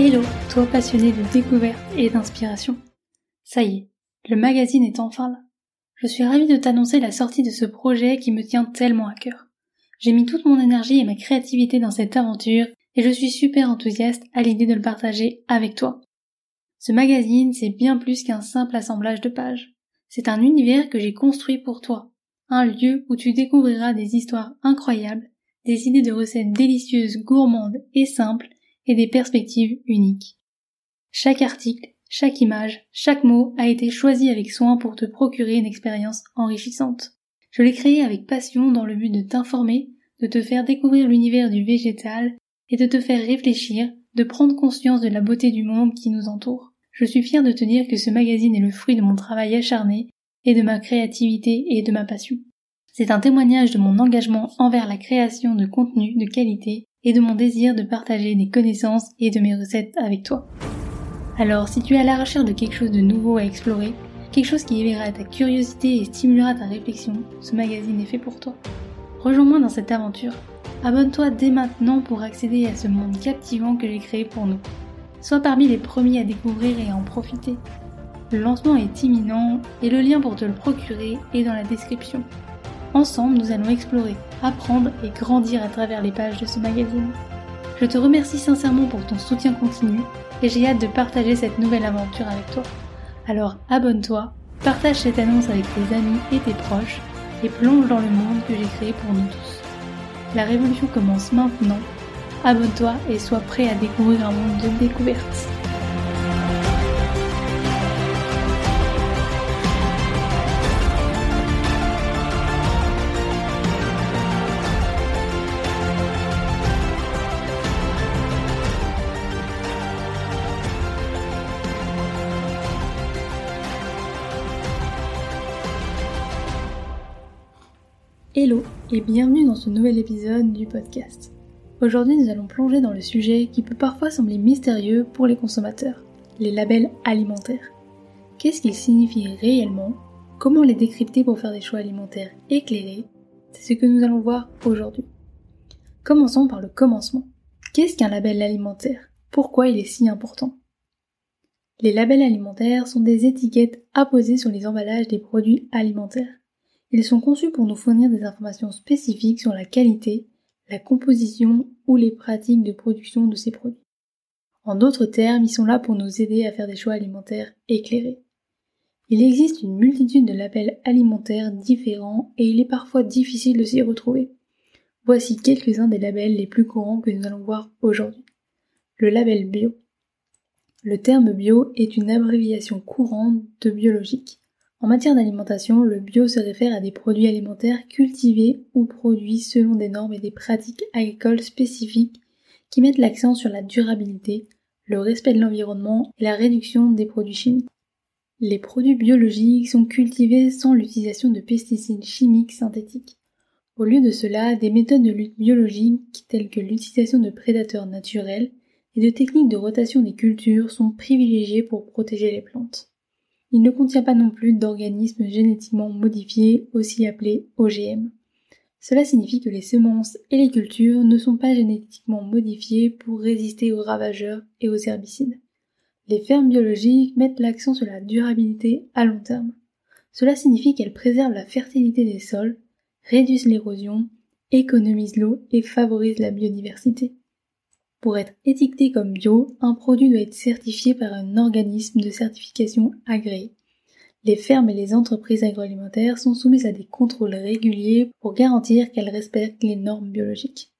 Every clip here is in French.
Hello, toi passionné de découverte et d'inspiration. Ça y est, le magazine est enfin là. Je suis ravie de t'annoncer la sortie de ce projet qui me tient tellement à cœur. J'ai mis toute mon énergie et ma créativité dans cette aventure et je suis super enthousiaste à l'idée de le partager avec toi. Ce magazine, c'est bien plus qu'un simple assemblage de pages. C'est un univers que j'ai construit pour toi. Un lieu où tu découvriras des histoires incroyables, des idées de recettes délicieuses, gourmandes et simples et des perspectives uniques. Chaque article, chaque image, chaque mot a été choisi avec soin pour te procurer une expérience enrichissante. Je l'ai créé avec passion dans le but de t'informer, de te faire découvrir l'univers du végétal et de te faire réfléchir, de prendre conscience de la beauté du monde qui nous entoure. Je suis fière de te dire que ce magazine est le fruit de mon travail acharné et de ma créativité et de ma passion. C'est un témoignage de mon engagement envers la création de contenu de qualité et de mon désir de partager des connaissances et de mes recettes avec toi. Alors si tu es à la recherche de quelque chose de nouveau à explorer, quelque chose qui éveillera ta curiosité et stimulera ta réflexion, ce magazine est fait pour toi. Rejoins-moi dans cette aventure. Abonne-toi dès maintenant pour accéder à ce monde captivant que j'ai créé pour nous. Sois parmi les premiers à découvrir et à en profiter. Le lancement est imminent et le lien pour te le procurer est dans la description. Ensemble, nous allons explorer, apprendre et grandir à travers les pages de ce magazine. Je te remercie sincèrement pour ton soutien continu et j'ai hâte de partager cette nouvelle aventure avec toi. Alors abonne-toi, partage cette annonce avec tes amis et tes proches et plonge dans le monde que j'ai créé pour nous tous. La révolution commence maintenant. Abonne-toi et sois prêt à découvrir un monde de découvertes. Hello et bienvenue dans ce nouvel épisode du podcast. Aujourd'hui nous allons plonger dans le sujet qui peut parfois sembler mystérieux pour les consommateurs, les labels alimentaires. Qu'est-ce qu'ils signifient réellement? Comment les décrypter pour faire des choix alimentaires éclairés? C'est ce que nous allons voir aujourd'hui. Commençons par le commencement. Qu'est-ce qu'un label alimentaire? Pourquoi il est si important? Les labels alimentaires sont des étiquettes apposées sur les emballages des produits alimentaires. Ils sont conçus pour nous fournir des informations spécifiques sur la qualité, la composition ou les pratiques de production de ces produits. En d'autres termes, ils sont là pour nous aider à faire des choix alimentaires éclairés. Il existe une multitude de labels alimentaires différents et il est parfois difficile de s'y retrouver. Voici quelques-uns des labels les plus courants que nous allons voir aujourd'hui. Le label bio. Le terme bio est une abréviation courante de biologique. En matière d'alimentation, le bio se réfère à des produits alimentaires cultivés ou produits selon des normes et des pratiques agricoles spécifiques qui mettent l'accent sur la durabilité, le respect de l'environnement et la réduction des produits chimiques. Les produits biologiques sont cultivés sans l'utilisation de pesticides chimiques synthétiques. Au lieu de cela, des méthodes de lutte biologique telles que l'utilisation de prédateurs naturels et de techniques de rotation des cultures sont privilégiées pour protéger les plantes. Il ne contient pas non plus d'organismes génétiquement modifiés, aussi appelés OGM. Cela signifie que les semences et les cultures ne sont pas génétiquement modifiées pour résister aux ravageurs et aux herbicides. Les fermes biologiques mettent l'accent sur la durabilité à long terme. Cela signifie qu'elles préservent la fertilité des sols, réduisent l'érosion, économisent l'eau et favorisent la biodiversité. Pour être étiqueté comme bio, un produit doit être certifié par un organisme de certification agréé. Les fermes et les entreprises agroalimentaires sont soumises à des contrôles réguliers pour garantir qu'elles respectent les normes biologiques.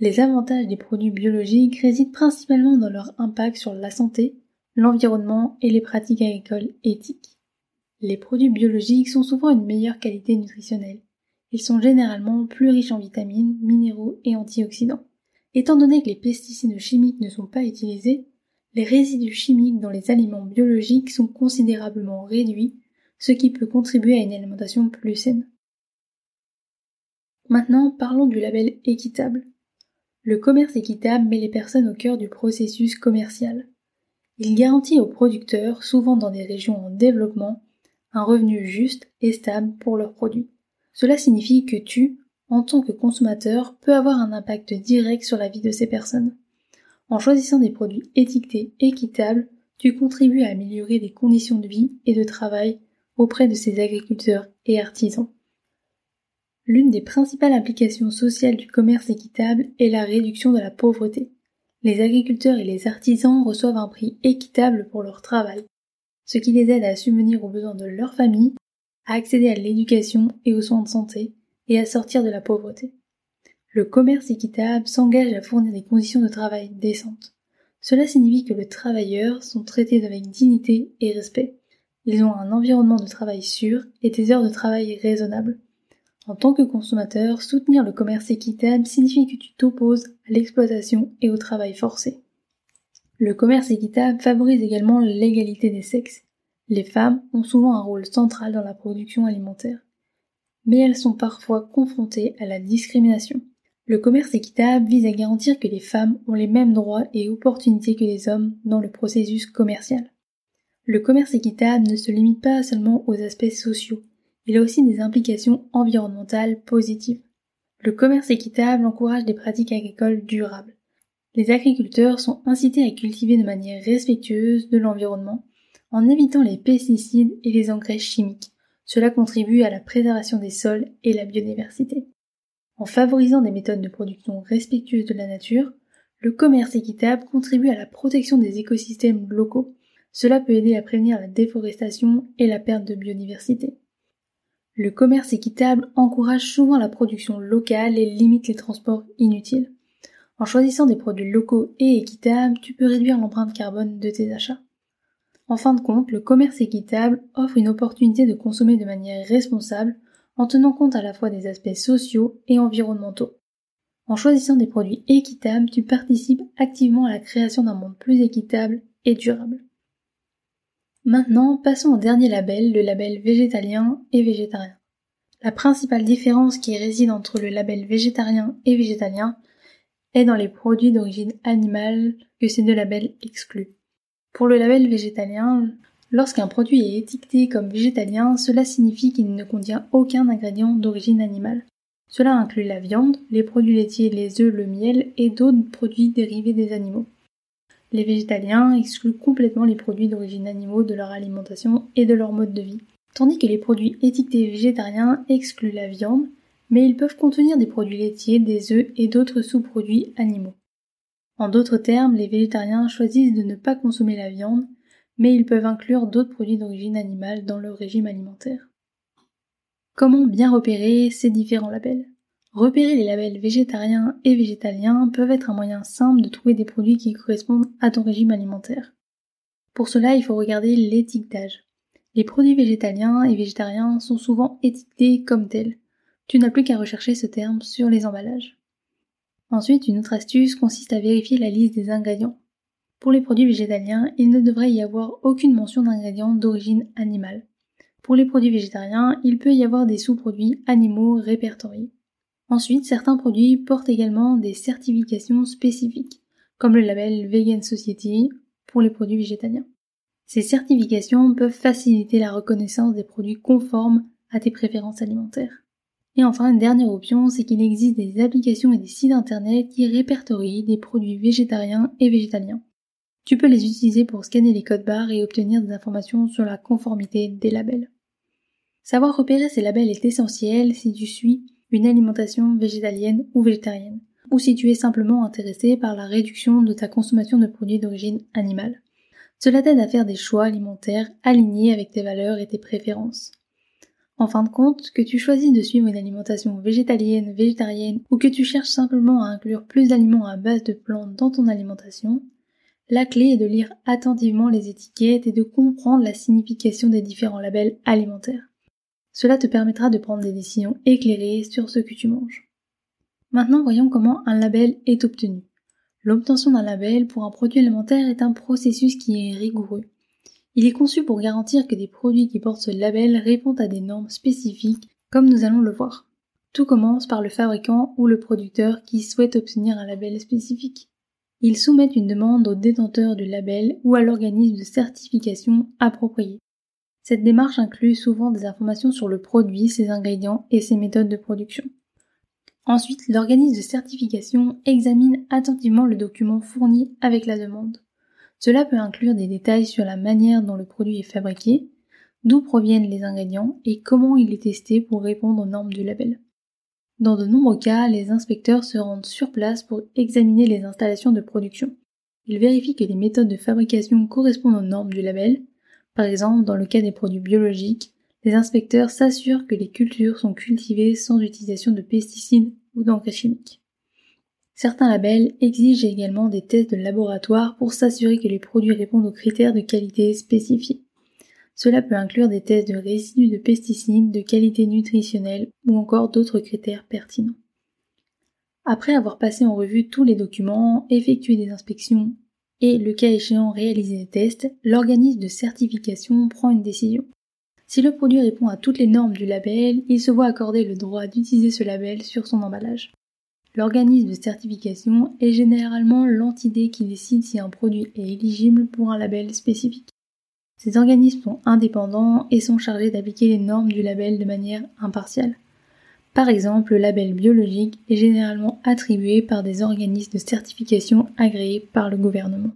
Les avantages des produits biologiques résident principalement dans leur impact sur la santé, l'environnement et les pratiques agricoles éthiques. Les produits biologiques sont souvent une meilleure qualité nutritionnelle. Ils sont généralement plus riches en vitamines, minéraux et antioxydants. Étant donné que les pesticides chimiques ne sont pas utilisés, les résidus chimiques dans les aliments biologiques sont considérablement réduits, ce qui peut contribuer à une alimentation plus saine. Maintenant, parlons du label équitable. Le commerce équitable met les personnes au cœur du processus commercial. Il garantit aux producteurs, souvent dans des régions en développement, un revenu juste et stable pour leurs produits. Cela signifie que tu, en tant que consommateur, peux avoir un impact direct sur la vie de ces personnes. En choisissant des produits étiquetés équitables, tu contribues à améliorer les conditions de vie et de travail auprès de ces agriculteurs et artisans. L'une des principales implications sociales du commerce équitable est la réduction de la pauvreté. Les agriculteurs et les artisans reçoivent un prix équitable pour leur travail, ce qui les aide à subvenir aux besoins de leur famille, à accéder à l'éducation et aux soins de santé, et à sortir de la pauvreté. Le commerce équitable s'engage à fournir des conditions de travail décentes. Cela signifie que les travailleurs sont traités avec dignité et respect. Ils ont un environnement de travail sûr et des heures de travail raisonnables. En tant que consommateur, soutenir le commerce équitable signifie que tu t'opposes à l'exploitation et au travail forcé. Le commerce équitable favorise également l'égalité des sexes. Les femmes ont souvent un rôle central dans la production alimentaire, mais elles sont parfois confrontées à la discrimination. Le commerce équitable vise à garantir que les femmes ont les mêmes droits et opportunités que les hommes dans le processus commercial. Le commerce équitable ne se limite pas seulement aux aspects sociaux, il a aussi des implications environnementales positives. Le commerce équitable encourage des pratiques agricoles durables. Les agriculteurs sont incités à cultiver de manière respectueuse de l'environnement en évitant les pesticides et les engrais chimiques. Cela contribue à la préservation des sols et la biodiversité. En favorisant des méthodes de production respectueuses de la nature, le commerce équitable contribue à la protection des écosystèmes locaux. Cela peut aider à prévenir la déforestation et la perte de biodiversité. Le commerce équitable encourage souvent la production locale et limite les transports inutiles. En choisissant des produits locaux et équitables, tu peux réduire l'empreinte carbone de tes achats. En fin de compte, le commerce équitable offre une opportunité de consommer de manière responsable en tenant compte à la fois des aspects sociaux et environnementaux. En choisissant des produits équitables, tu participes activement à la création d'un monde plus équitable et durable. Maintenant, passons au dernier label, le label végétalien et végétarien. La principale différence qui réside entre le label végétarien et végétalien est dans les produits d'origine animale que ces deux labels excluent. Pour le label végétalien, lorsqu'un produit est étiqueté comme végétalien, cela signifie qu'il ne contient aucun ingrédient d'origine animale. Cela inclut la viande, les produits laitiers, les œufs, le miel et d'autres produits dérivés des animaux. Les végétaliens excluent complètement les produits d'origine animaux de leur alimentation et de leur mode de vie, tandis que les produits étiquetés végétariens excluent la viande, mais ils peuvent contenir des produits laitiers, des œufs et d'autres sous-produits animaux. En d'autres termes, les végétariens choisissent de ne pas consommer la viande, mais ils peuvent inclure d'autres produits d'origine animale dans leur régime alimentaire. Comment bien repérer ces différents labels? Repérer les labels végétariens et végétaliens peuvent être un moyen simple de trouver des produits qui correspondent à ton régime alimentaire. Pour cela, il faut regarder l'étiquetage. Les produits végétaliens et végétariens sont souvent étiquetés comme tels. Tu n'as plus qu'à rechercher ce terme sur les emballages. Ensuite, une autre astuce consiste à vérifier la liste des ingrédients. Pour les produits végétaliens, il ne devrait y avoir aucune mention d'ingrédients d'origine animale. Pour les produits végétariens, il peut y avoir des sous-produits animaux répertoriés. Ensuite, certains produits portent également des certifications spécifiques, comme le label Vegan Society pour les produits végétaliens. Ces certifications peuvent faciliter la reconnaissance des produits conformes à tes préférences alimentaires. Et enfin, une dernière option, c'est qu'il existe des applications et des sites internet qui répertorient des produits végétariens et végétaliens. Tu peux les utiliser pour scanner les codes barres et obtenir des informations sur la conformité des labels. Savoir repérer ces labels est essentiel si tu suis une alimentation végétalienne ou végétarienne, ou si tu es simplement intéressé par la réduction de ta consommation de produits d'origine animale. Cela t'aide à faire des choix alimentaires alignés avec tes valeurs et tes préférences. En fin de compte, que tu choisis de suivre une alimentation végétalienne, végétarienne ou que tu cherches simplement à inclure plus d'aliments à base de plantes dans ton alimentation, la clé est de lire attentivement les étiquettes et de comprendre la signification des différents labels alimentaires. Cela te permettra de prendre des décisions éclairées sur ce que tu manges. Maintenant, voyons comment un label est obtenu. L'obtention d'un label pour un produit alimentaire est un processus qui est rigoureux. Il est conçu pour garantir que des produits qui portent ce label répondent à des normes spécifiques, comme nous allons le voir. Tout commence par le fabricant ou le producteur qui souhaite obtenir un label spécifique. Ils soumettent une demande au détenteur du label ou à l'organisme de certification approprié. Cette démarche inclut souvent des informations sur le produit, ses ingrédients et ses méthodes de production. Ensuite, l'organisme de certification examine attentivement le document fourni avec la demande. Cela peut inclure des détails sur la manière dont le produit est fabriqué, d'où proviennent les ingrédients et comment il est testé pour répondre aux normes du label. Dans de nombreux cas, les inspecteurs se rendent sur place pour examiner les installations de production. Ils vérifient que les méthodes de fabrication correspondent aux normes du label. Par exemple, dans le cas des produits biologiques, les inspecteurs s'assurent que les cultures sont cultivées sans utilisation de pesticides ou d'engrais chimiques. Certains labels exigent également des tests de laboratoire pour s'assurer que les produits répondent aux critères de qualité spécifiés. Cela peut inclure des tests de résidus de pesticides, de qualité nutritionnelle ou encore d'autres critères pertinents. Après avoir passé en revue tous les documents, effectué des inspections et, le cas échéant, réalisé des tests, l'organisme de certification prend une décision. Si le produit répond à toutes les normes du label, il se voit accorder le droit d'utiliser ce label sur son emballage. L'organisme de certification est généralement l'entité qui décide si un produit est éligible pour un label spécifique. Ces organismes sont indépendants et sont chargés d'appliquer les normes du label de manière impartiale. Par exemple, le label biologique est généralement attribué par des organismes de certification agréés par le gouvernement.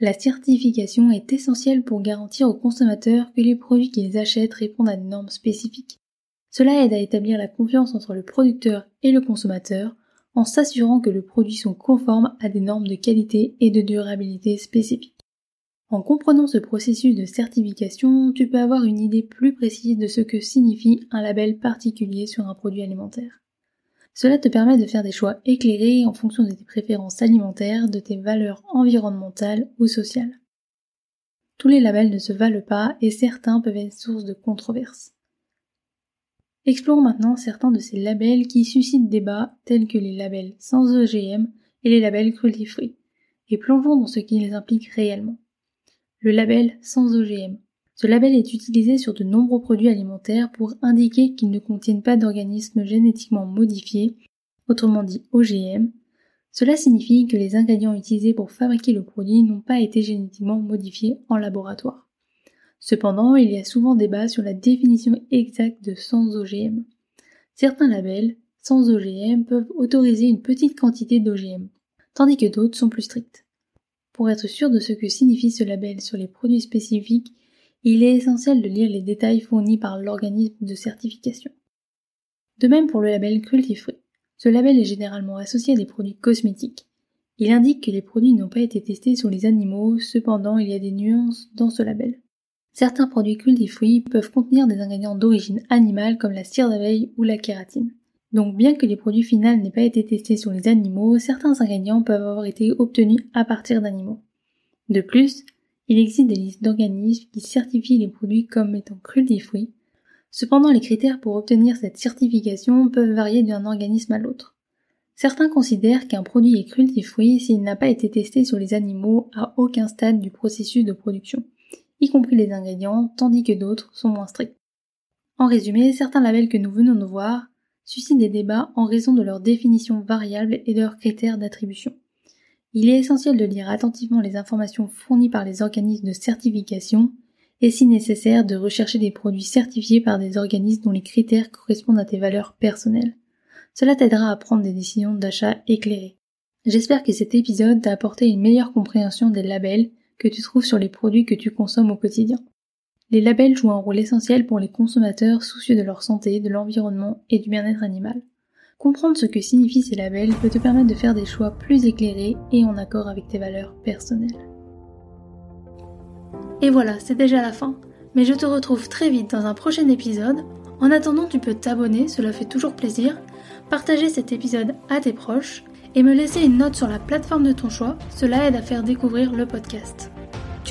La certification est essentielle pour garantir aux consommateurs que les produits qu'ils achètent répondent à des normes spécifiques. Cela aide à établir la confiance entre le producteur et le consommateur en s'assurant que le produit sont conformes à des normes de qualité et de durabilité spécifiques. En comprenant ce processus de certification, tu peux avoir une idée plus précise de ce que signifie un label particulier sur un produit alimentaire. Cela te permet de faire des choix éclairés en fonction de tes préférences alimentaires, de tes valeurs environnementales ou sociales. Tous les labels ne se valent pas et certains peuvent être source de controverses. Explorons maintenant certains de ces labels qui suscitent débat tels que les labels sans OGM et les labels cruelty free, et plongeons dans ce qui les implique réellement le label sans OGM. Ce label est utilisé sur de nombreux produits alimentaires pour indiquer qu'ils ne contiennent pas d'organismes génétiquement modifiés, autrement dit OGM. Cela signifie que les ingrédients utilisés pour fabriquer le produit n'ont pas été génétiquement modifiés en laboratoire. Cependant, il y a souvent débat sur la définition exacte de sans OGM. Certains labels sans OGM peuvent autoriser une petite quantité d'OGM, tandis que d'autres sont plus stricts. Pour être sûr de ce que signifie ce label sur les produits spécifiques, il est essentiel de lire les détails fournis par l'organisme de certification. De même pour le label Cruelty Free. Ce label est généralement associé à des produits cosmétiques. Il indique que les produits n'ont pas été testés sur les animaux, cependant il y a des nuances dans ce label. Certains produits cruelty free peuvent contenir des ingrédients d'origine animale comme la cire d'abeille ou la kératine. Donc bien que les produits finaux n'aient pas été testés sur les animaux, certains ingrédients peuvent avoir été obtenus à partir d'animaux. De plus, il existe des listes d'organismes qui certifient les produits comme étant cruelty free. Cependant, les critères pour obtenir cette certification peuvent varier d'un organisme à l'autre. Certains considèrent qu'un produit est cruelty free s'il n'a pas été testé sur les animaux à aucun stade du processus de production, y compris les ingrédients, tandis que d'autres sont moins stricts. En résumé, certains labels que nous venons de voir suscitent des débats en raison de leur définition variable et de leurs critères d'attribution. Il est essentiel de lire attentivement les informations fournies par les organismes de certification et si nécessaire de rechercher des produits certifiés par des organismes dont les critères correspondent à tes valeurs personnelles. Cela t'aidera à prendre des décisions d'achat éclairées. J'espère que cet épisode t'a apporté une meilleure compréhension des labels que tu trouves sur les produits que tu consommes au quotidien. Les labels jouent un rôle essentiel pour les consommateurs soucieux de leur santé, de l'environnement et du bien-être animal. Comprendre ce que signifient ces labels peut te permettre de faire des choix plus éclairés et en accord avec tes valeurs personnelles. Et voilà, c'est déjà la fin. Mais je te retrouve très vite dans un prochain épisode. En attendant, tu peux t'abonner, cela fait toujours plaisir, partager cet épisode à tes proches et me laisser une note sur la plateforme de ton choix, cela aide à faire découvrir le podcast.